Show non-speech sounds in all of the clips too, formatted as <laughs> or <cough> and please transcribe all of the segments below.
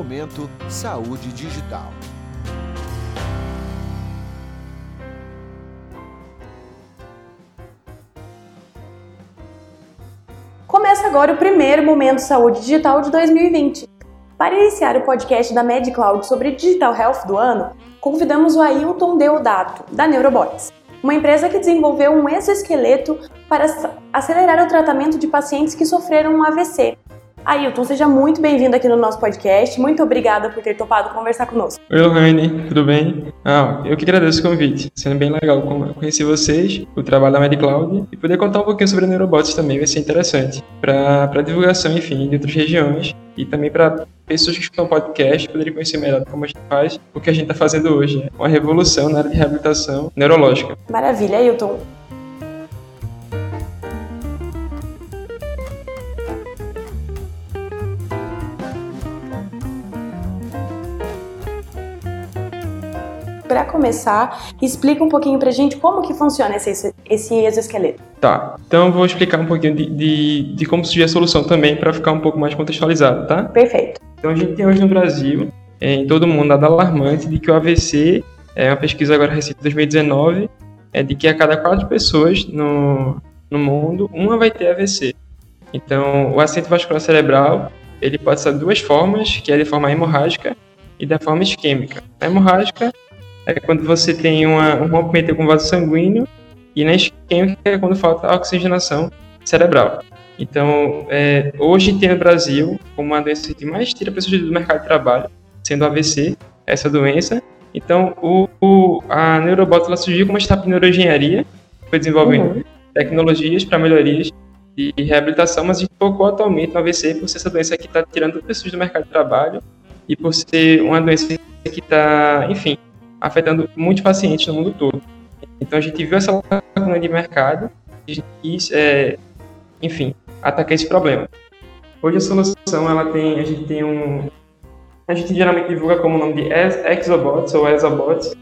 Momento Saúde Digital. Começa agora o primeiro Momento Saúde Digital de 2020. Para iniciar o podcast da MedCloud sobre Digital Health do ano, convidamos o Ailton Deodato, da Neurobots, uma empresa que desenvolveu um exoesqueleto para acelerar o tratamento de pacientes que sofreram um AVC Ailton, seja muito bem-vindo aqui no nosso podcast. Muito obrigada por ter topado conversar conosco. Oi, Lohane, tudo bem? Ah, eu que agradeço o convite. Sendo bem legal conhecer vocês, o trabalho da MedCloud e poder contar um pouquinho sobre a Neurobots também vai ser interessante. Para divulgação, enfim, de outras regiões e também para pessoas que escutam podcast poderem conhecer melhor como a gente faz o que a gente está fazendo hoje. Né? Uma revolução na área de reabilitação neurológica. Maravilha, Ailton. Para começar, explica um pouquinho para a gente como que funciona esse, esse exoesqueleto. Tá, então eu vou explicar um pouquinho de, de, de como surgiu a solução também para ficar um pouco mais contextualizado, tá? Perfeito. Então a gente tem hoje no Brasil, em todo mundo, dado alarmante de que o AVC, é uma pesquisa agora recente de 2019, é de que a cada quatro pessoas no, no mundo, uma vai ter AVC. Então, o acidente vascular cerebral, ele pode ser duas formas, que é de forma hemorrágica e da forma isquêmica. A hemorrágica é quando você tem uma, um rompimento com o vaso sanguíneo e na isquêmica é quando falta oxigenação cerebral. Então, é, hoje tem no Brasil como uma doença que mais tira pessoas do mercado de trabalho, sendo AVC, essa doença. Então, o, o, a Neurobot surgiu como uma startup de neuroengenharia, foi desenvolvendo uhum. tecnologias para melhorias de reabilitação, mas a gente focou atualmente no AVC por ser essa doença que está tirando pessoas do mercado de trabalho e por ser uma doença que está, enfim, afetando muitos pacientes no mundo todo. Então a gente viu essa lacuna de mercado e quis, é, enfim, atacar esse problema. Hoje a solução ela tem, a gente tem um, a gente geralmente divulga como o nome de Exobots ou Exobots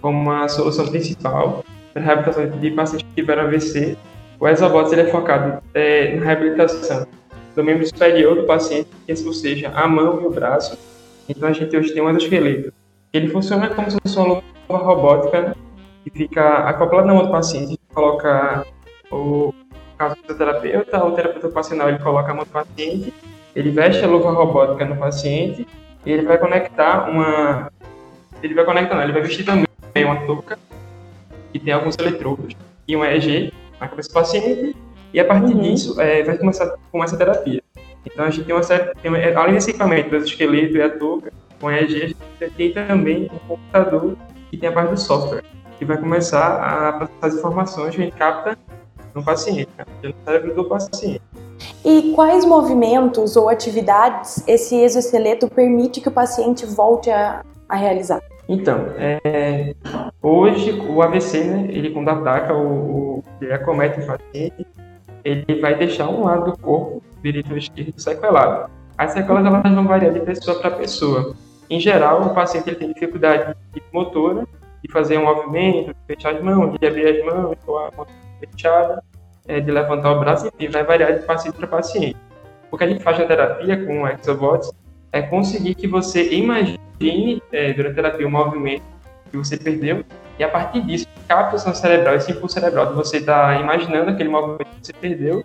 como uma solução principal para a reabilitação de pacientes que tiveram AVC. O Exobots ele é focado é, na reabilitação do membro superior do paciente, ou seja, a mão e o braço. Então a gente hoje tem um exoesqueleto ele funciona como se fosse uma luva robótica que fica acoplada na mão do paciente. Coloca o caso do terapeuta, o terapeuta ocupacional ele coloca a mão do paciente, ele veste a luva robótica no paciente e ele vai conectar uma. Ele vai conectar, não, ele vai vestir também uma touca que tem alguns eletrodos e um EEG na cabeça do paciente e a partir uhum. disso é, vai começar, começa a terapia. Então a gente tem uma série, tem, além desse equipamento, do esqueleto e a touca, com EEG, a gente tem também um computador que tem a parte do software, que vai começar a passar as informações que a gente capta no paciente, né? no cérebro do paciente. E quais movimentos ou atividades esse exoesqueleto permite que o paciente volte a, a realizar? Então, é, hoje o AVC, né, ele quando ataca o, o ele acomete o paciente, ele vai deixar um lado do corpo, direito ou esquerdo, sequelado. As sequelas elas vão variar de pessoa para pessoa. Em geral, o paciente ele tem dificuldade de motora, de fazer um movimento, de fechar as mãos, de abrir as mãos, com a mão fechada, é, de levantar o braço, enfim, vai variar de paciente para paciente. O que a gente faz na terapia com o Exobots é conseguir que você imagine é, durante a terapia o movimento que você perdeu e a partir disso, captação cerebral, esse impulso cerebral de você estar tá imaginando aquele movimento que você perdeu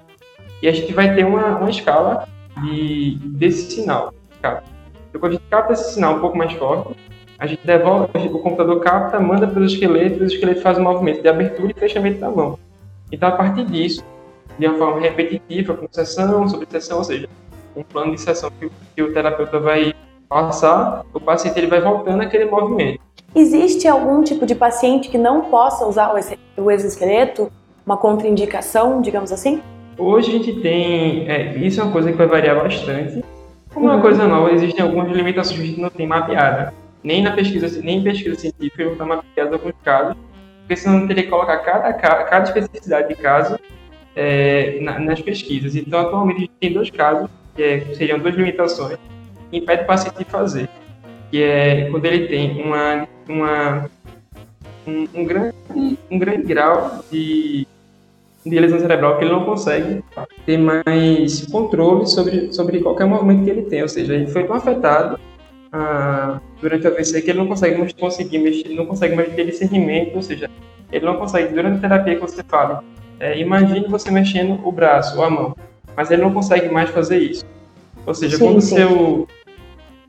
e a gente vai ter uma, uma escala de, desse sinal. Capta. Quando a gente capta esse sinal um pouco mais forte, a gente devolve, o computador capta, manda para os esqueletos, e o esqueleto faz um movimento de abertura e fechamento da mão. Então, a partir disso, de uma forma repetitiva, com sessão sobre sessão, ou seja, um plano de sessão que, que o terapeuta vai passar, o paciente ele vai voltando aquele movimento. Existe algum tipo de paciente que não possa usar o exoesqueleto? Uma contraindicação, digamos assim? Hoje a gente tem, é, isso é uma coisa que vai variar bastante, como uma coisa nova, existem algumas limitações que não tem mapeada. Nem na pesquisa, nem em pesquisa científica não está mapeado alguns casos, porque senão teria que colocar cada, cada especificidade de caso é, nas pesquisas. Então, atualmente, a gente tem dois casos, que é, seriam duas limitações, que impedem o paciente de fazer. Que é quando ele tem uma, uma, um, um grande, um grande grau de de lesão cerebral que ele não consegue ter mais controle sobre, sobre qualquer movimento que ele tem. Ou seja, ele foi tão afetado ah, durante o AVC que ele não consegue mais conseguir mexer, ele não consegue mais ter discernimento, ou seja, ele não consegue, durante a terapia que você fala, é, imagine você mexendo o braço ou a mão, mas ele não consegue mais fazer isso. Ou seja, sim, quando, sim. Seu,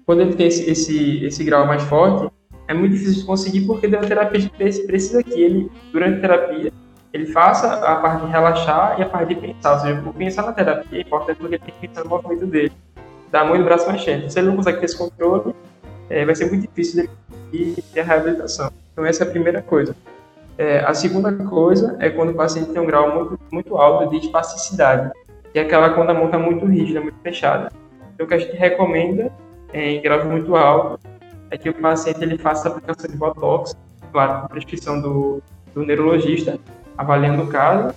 quando ele tem esse, esse, esse grau mais forte, é muito difícil de conseguir porque a terapia precisa que ele, durante a terapia, ele faça a parte de relaxar e a parte de pensar. Ou seja, o pensar na terapia é importante porque ele tem que pensar no movimento dele, e do braço mexendo. Se ele não consegue ter esse controle, é, vai ser muito difícil de ter a reabilitação. Então, essa é a primeira coisa. É, a segunda coisa é quando o paciente tem um grau muito, muito alto de espasticidade, que é aquela quando a mão está muito rígida, muito fechada. Então, o que a gente recomenda é, em graus muito altos é que o paciente ele faça a aplicação de botox, claro, com prescrição do, do neurologista, avaliando o caso,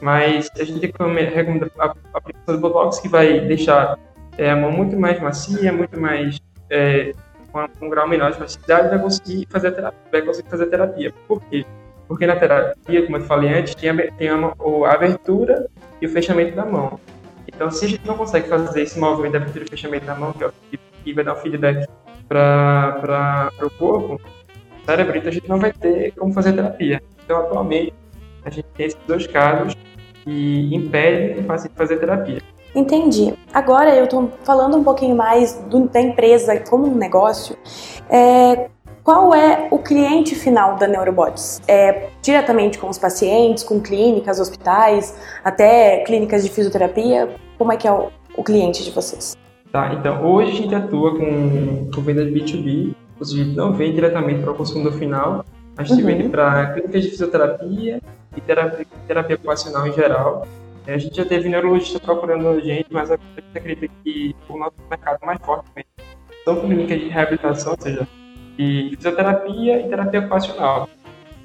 mas a gente recomenda a aplicação do botox que vai deixar é, a mão muito mais macia, muito mais é, com um grau menor de facilidade, vai conseguir fazer terapia. Vai conseguir fazer terapia. Por quê? Porque na terapia, como eu falei antes, tem a, tem a, a abertura e o fechamento da mão. Então, se a gente não consegue fazer esse movimento da abertura e fechamento da mão, que, é que vai dar um feedback para o corpo, cérebro, então a gente não vai ter como fazer terapia. Então, atualmente, a gente tem esses dois casos que impedem o paciente fazer terapia. Entendi. Agora eu estou falando um pouquinho mais do, da empresa como um negócio. É, qual é o cliente final da Neurobots? É diretamente com os pacientes, com clínicas, hospitais, até clínicas de fisioterapia? Como é que é o, o cliente de vocês? Tá, então hoje a gente atua com, com venda de B2B, ou seja, não vende diretamente para o consumidor final, a gente uhum. vende para clínicas de fisioterapia e terapia, terapia ocupacional em geral. É, a gente já teve neurologista procurando a gente, mas a gente acredita que o nosso mercado mais forte são clínicas de reabilitação, ou seja, de fisioterapia e terapia ocupacional.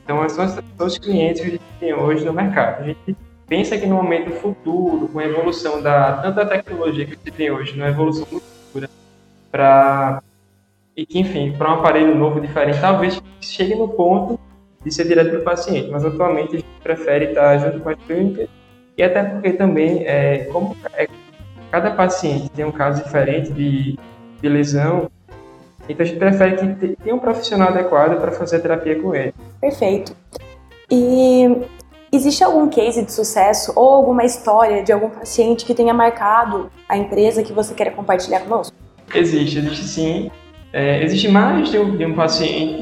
Então, esses são os clientes que a gente tem hoje no mercado. A gente pensa que no momento futuro, com a evolução da tanta tecnologia que a gente tem hoje, uma evolução muito futura, para e que, enfim, para um aparelho novo, diferente, talvez chegue no ponto de ser direto para o paciente, mas atualmente a gente prefere estar junto com as clínicas e até porque também, é, como é, cada paciente tem um caso diferente de, de lesão, então a gente prefere que tenha um profissional adequado para fazer a terapia com ele. Perfeito. E existe algum case de sucesso ou alguma história de algum paciente que tenha marcado a empresa que você queira compartilhar conosco? Existe, existe sim. É, existe mais de um, de um, paciente.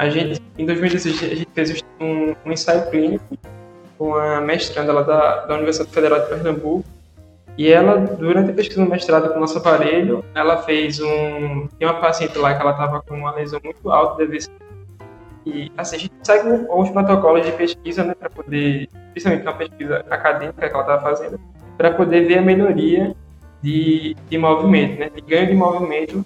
A gente, em 2016, a gente fez um, um ensaio clínico com a mestranda lá da, da Universidade Federal de Pernambuco. E ela, durante a pesquisa no mestrado com o nosso aparelho, ela fez um. Tem uma paciente lá que ela estava com uma lesão muito alta de AVC. E assim, a gente segue alguns protocolos de pesquisa, né, para poder, principalmente uma pesquisa acadêmica que ela estava fazendo, para poder ver a melhoria de, de movimento, né, de ganho de movimento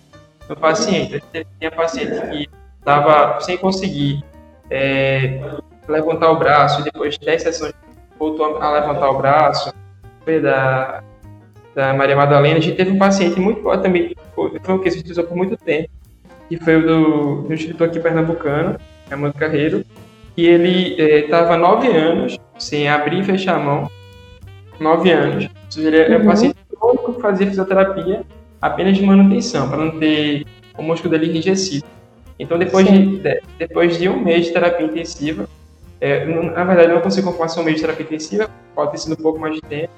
no paciente. Tem a paciente que estava sem conseguir é, levantar o braço e depois de 10 sessões voltou a levantar o braço. Foi da, da Maria Madalena. A gente teve um paciente muito forte também, foi um que se utilizou por muito tempo, que foi o do, do Instituto aqui pernambucano, Amando Carreiro, e ele estava é, nove anos sem abrir e fechar a mão. Nove anos. Ou seja, ele é um uhum. paciente que fazia fisioterapia apenas de manutenção, para não ter o músculo dele enrijecido. Então, depois de, depois de um mês de terapia intensiva, é, na verdade, eu não consigo confirmar é um mês de terapia intensiva, pode ter sido um pouco mais de tempo,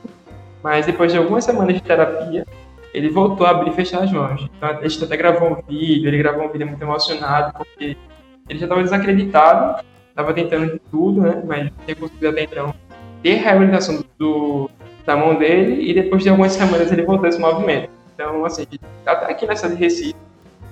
mas depois de algumas semanas de terapia, ele voltou a abrir e fechar as mãos. Então, a gente até gravou um vídeo, ele gravou um vídeo muito emocionado, porque ele já estava desacreditado, estava tentando de tudo, né, mas não tinha conseguido até então ter reabilitação do, da mão dele, e depois de algumas semanas ele voltou a esse movimento. Então, assim, até aqui nessa de Recife,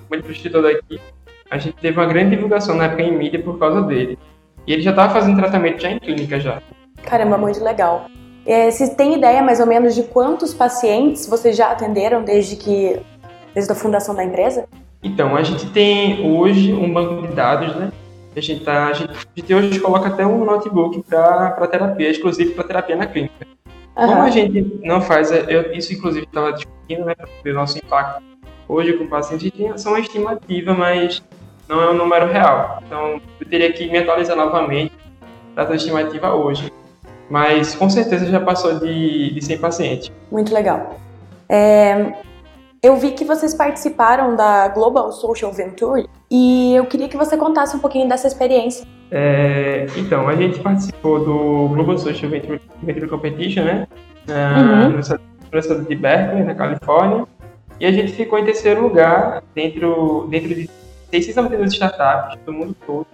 como ele prestou daqui, a gente teve uma grande divulgação na época em mídia por causa dele. E ele já estava fazendo tratamento já em clínica já. Caramba, muito legal. É, vocês têm ideia mais ou menos de quantos pacientes vocês já atenderam desde que desde a fundação da empresa? Então, a gente tem hoje um banco de dados, né? A gente, tá, a gente, a gente hoje coloca até um notebook para terapia, exclusivo para terapia na clínica. Uhum. Como a gente não faz, é, eu, isso inclusive estava discutindo, né, para ver o nosso impacto hoje com o paciente, gente só uma estimativa, mas não é um número real. Então, eu teria que me atualizar novamente dessa estimativa hoje. Mas, com certeza, já passou de, de 100 pacientes. Muito legal. É, Eu vi que vocês participaram da Global Social Venture e eu queria que você contasse um pouquinho dessa experiência. É, então, a gente participou do Global Social Venture, Venture Competition, né? Uhum. No estado de Berkeley, na Califórnia. E a gente ficou em terceiro lugar dentro, dentro de 692 startups do mundo todo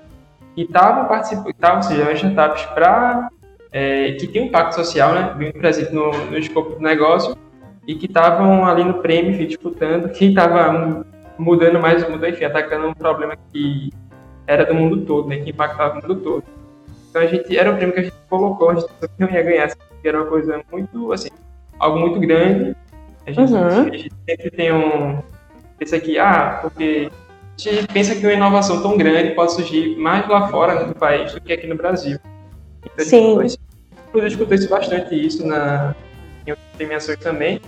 que estavam participando, estavam, seja, startups para é, que tem um impacto social, né, bem presente no, no escopo do negócio e que estavam ali no prêmio, disputando, quem estava mudando mais o mundo, enfim, atacando um problema que era do mundo todo, né, que impactava o mundo todo. Então a gente, era um prêmio que a gente colocou, a gente não ia ganhar, assim, porque era uma coisa muito, assim, algo muito grande. A gente, uhum. a gente sempre tem um, pensa aqui, ah, porque gente pensa que uma inovação tão grande pode surgir mais lá fora no país do que aqui no Brasil. Então, Sim. Eu escutei isso bastante isso na, em outras premiações também,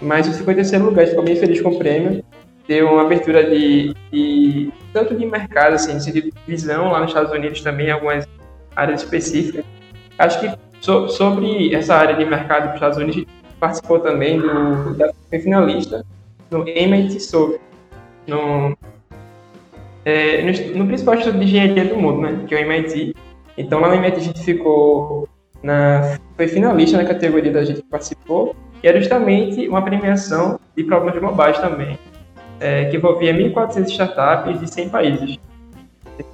mas o 53 lugar, ficou bem feliz com o prêmio. Deu uma abertura de, de tanto de mercado, assim, de sentido de visão lá nos Estados Unidos também, algumas áreas específicas. Acho que so, sobre essa área de mercado dos Estados Unidos, participou também do, da finalista no MIT Soul, no, é, no, no, principal instituto de engenharia do mundo, né, que é o MIT. Então lá no MIT a gente ficou na, foi finalista na categoria da gente que participou, e era justamente uma premiação de problemas globais também, é, que envolvia 1.400 startups de 100 países.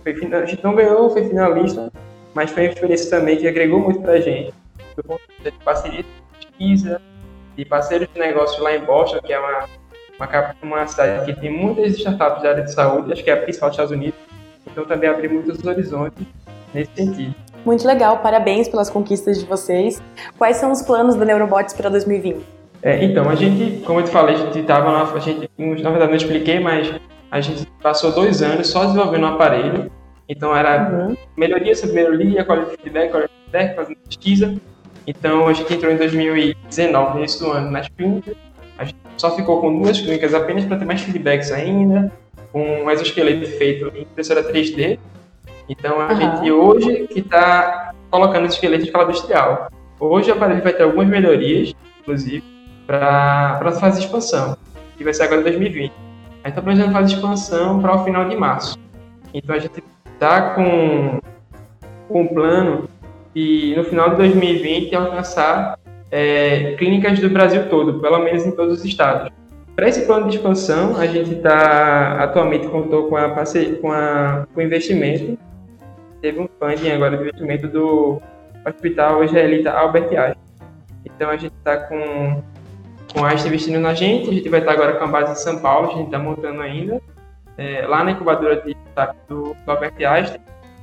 A gente não ganhou, foi finalista, mas foi uma experiência também que agregou muito para a gente, do ponto de vista de parceria de pesquisa, de parceiros de negócios lá em Boston, que é uma, uma, uma cidade que tem muitas startups da área de saúde, acho que é a principal dos Estados Unidos, então também abriu muitos horizontes nesse sentido. Muito legal, parabéns pelas conquistas de vocês. Quais são os planos da Neurobots para 2020? É, então, a gente, como eu te falei, a gente estava. A gente, na verdade, não expliquei, mas a gente passou dois anos só desenvolvendo o um aparelho. Então, era uhum. melhoria sobre melhoria, qualidade de feedback, qualidade de feedback, fazendo pesquisa. Então, a gente entrou em 2019, no início do ano, nas clínicas. A gente só ficou com duas clínicas apenas para ter mais feedbacks ainda, com um exoesqueleto feito em impressora 3D então a uhum. gente hoje que está colocando esse esqueleto em escala industrial. Hoje o aparelho vai ter algumas melhorias, inclusive, para a fase de expansão, que vai ser agora em 2020. A gente está planejando fase de expansão para o final de março. Então a gente está com, com um plano de no final de 2020 alcançar é, clínicas do Brasil todo, pelo menos em todos os estados. Para esse plano de expansão, a gente está atualmente contou com a com, a, com investimento teve um funding agora de investimento do Hospital Israelita Albert Einstein. Então a gente está com, com a Einstein investindo na gente, a gente vai estar agora com a base em São Paulo, a gente está montando ainda, é, lá na incubadora de do, do Albert Einstein.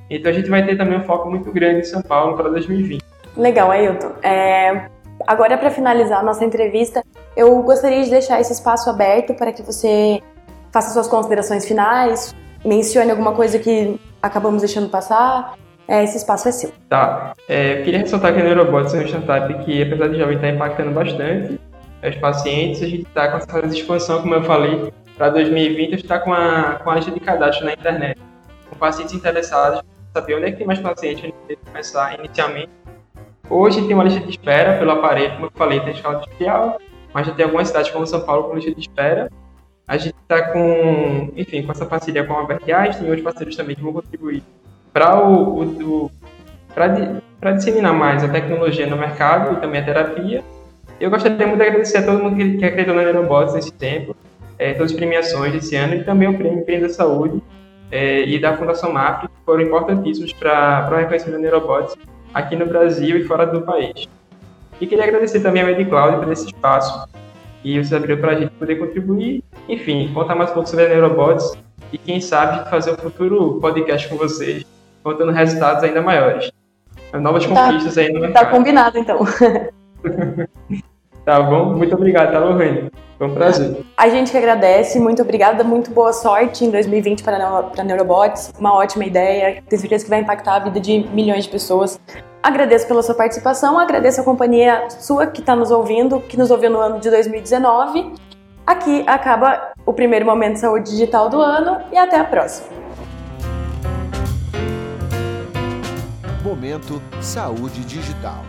Então a gente vai ter também um foco muito grande em São Paulo para 2020. Legal, Ailton. É, agora, para finalizar a nossa entrevista, eu gostaria de deixar esse espaço aberto para que você faça suas considerações finais, mencione alguma coisa que acabamos deixando passar. É, esse espaço é seu. Tá. É, eu queria ressaltar que a Neurobots é uma startup que, apesar de jovem estar impactando bastante os pacientes, a gente está com essa expansão, como eu falei, para 2020, a gente está com a, com a lista de cadastro na internet, com pacientes interessados, saber onde é que tem mais pacientes, gente tem que começar inicialmente. Hoje tem uma lista de espera pelo aparelho, como eu falei, tem escala industrial, mas já tem algumas cidades como São Paulo com lista de espera. A gente está com, enfim, com essa parceria com a Albert e outros parceiros também que vão contribuir para o, o, para disseminar mais a tecnologia no mercado e também a terapia. Eu gostaria muito de agradecer a todo mundo que, que acreditou na Neurobots nesse tempo, é, todas as premiações desse ano e também o Prêmio Empreenda Saúde é, e da Fundação MAP, que foram importantíssimos para o reconhecimento da Neurobots aqui no Brasil e fora do país. E queria agradecer também a MediCloud por esse espaço e você abriu para a gente poder contribuir. Enfim, contar mais um pouco sobre a Neurobots e quem sabe fazer um futuro podcast com vocês, contando resultados ainda maiores. Novas tá, conquistas aí no mercado. Tá combinado, então. <laughs> tá bom? Muito obrigado, tá, Lorraine? Foi um prazer. A gente que agradece, muito obrigada, muito boa sorte em 2020 para a Neurobots, uma ótima ideia, tenho certeza que vai impactar a vida de milhões de pessoas. Agradeço pela sua participação, agradeço a companhia sua que está nos ouvindo, que nos ouviu no ano de 2019. Aqui acaba o primeiro momento de saúde digital do ano e até a próxima. Momento Saúde Digital.